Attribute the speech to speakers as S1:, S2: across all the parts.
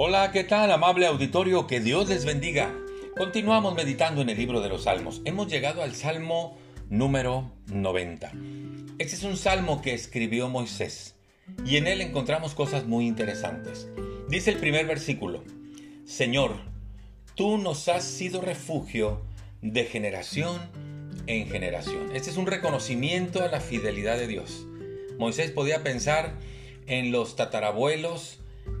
S1: Hola, ¿qué tal, amable auditorio? Que Dios les bendiga. Continuamos meditando en el libro de los Salmos. Hemos llegado al Salmo número 90. Este es un salmo que escribió Moisés y en él encontramos cosas muy interesantes. Dice el primer versículo, Señor, tú nos has sido refugio de generación en generación. Este es un reconocimiento a la fidelidad de Dios. Moisés podía pensar en los tatarabuelos,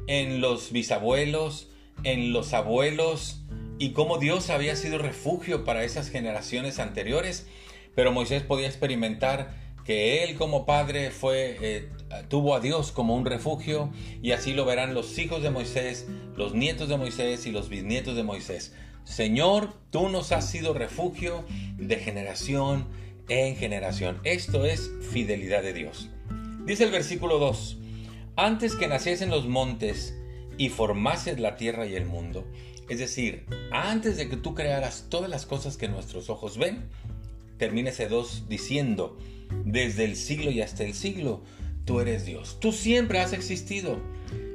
S1: en los bisabuelos, en los abuelos y cómo Dios había sido refugio para esas generaciones anteriores, pero Moisés podía experimentar que él como padre fue eh, tuvo a Dios como un refugio y así lo verán los hijos de Moisés, los nietos de Moisés y los bisnietos de Moisés. Señor, tú nos has sido refugio de generación en generación. Esto es fidelidad de Dios. Dice el versículo 2, antes que naciesen los montes y formases la tierra y el mundo, es decir, antes de que tú crearas todas las cosas que nuestros ojos ven, termina ese 2 diciendo, desde el siglo y hasta el siglo, tú eres Dios. Tú siempre has existido.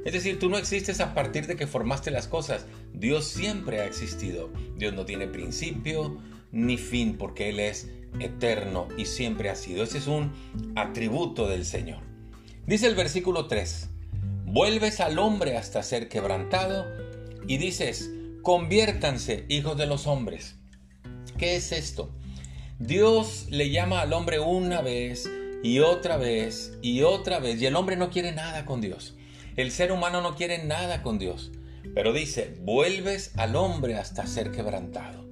S1: Es decir, tú no existes a partir de que formaste las cosas. Dios siempre ha existido. Dios no tiene principio ni fin porque Él es eterno y siempre ha sido. Ese es un atributo del Señor. Dice el versículo 3, vuelves al hombre hasta ser quebrantado y dices, conviértanse hijos de los hombres. ¿Qué es esto? Dios le llama al hombre una vez y otra vez y otra vez y el hombre no quiere nada con Dios. El ser humano no quiere nada con Dios. Pero dice, vuelves al hombre hasta ser quebrantado.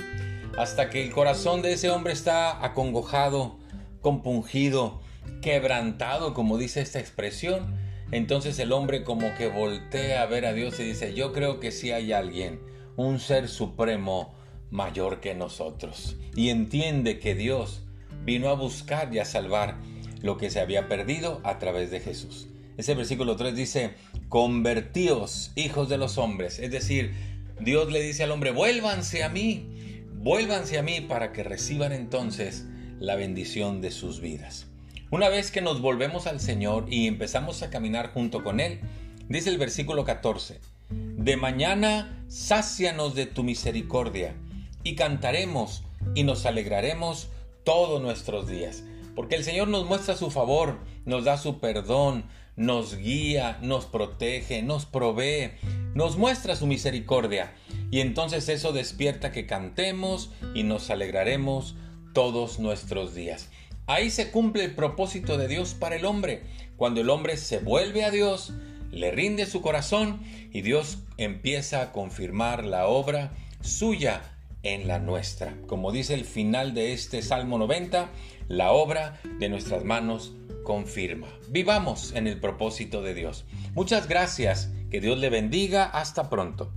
S1: Hasta que el corazón de ese hombre está acongojado, compungido, quebrantado, como dice esta expresión, entonces el hombre como que voltea a ver a Dios y dice, yo creo que sí hay alguien, un ser supremo mayor que nosotros. Y entiende que Dios vino a buscar y a salvar lo que se había perdido a través de Jesús. Ese versículo 3 dice, convertíos, hijos de los hombres. Es decir, Dios le dice al hombre, vuélvanse a mí, vuélvanse a mí para que reciban entonces la bendición de sus vidas. Una vez que nos volvemos al Señor y empezamos a caminar junto con Él, dice el versículo 14, de mañana sácianos de tu misericordia y cantaremos y nos alegraremos todos nuestros días. Porque el Señor nos muestra su favor, nos da su perdón, nos guía, nos protege, nos provee, nos muestra su misericordia. Y entonces eso despierta que cantemos y nos alegraremos todos nuestros días. Ahí se cumple el propósito de Dios para el hombre. Cuando el hombre se vuelve a Dios, le rinde su corazón y Dios empieza a confirmar la obra suya en la nuestra. Como dice el final de este Salmo 90, la obra de nuestras manos confirma. Vivamos en el propósito de Dios. Muchas gracias. Que Dios le bendiga. Hasta pronto.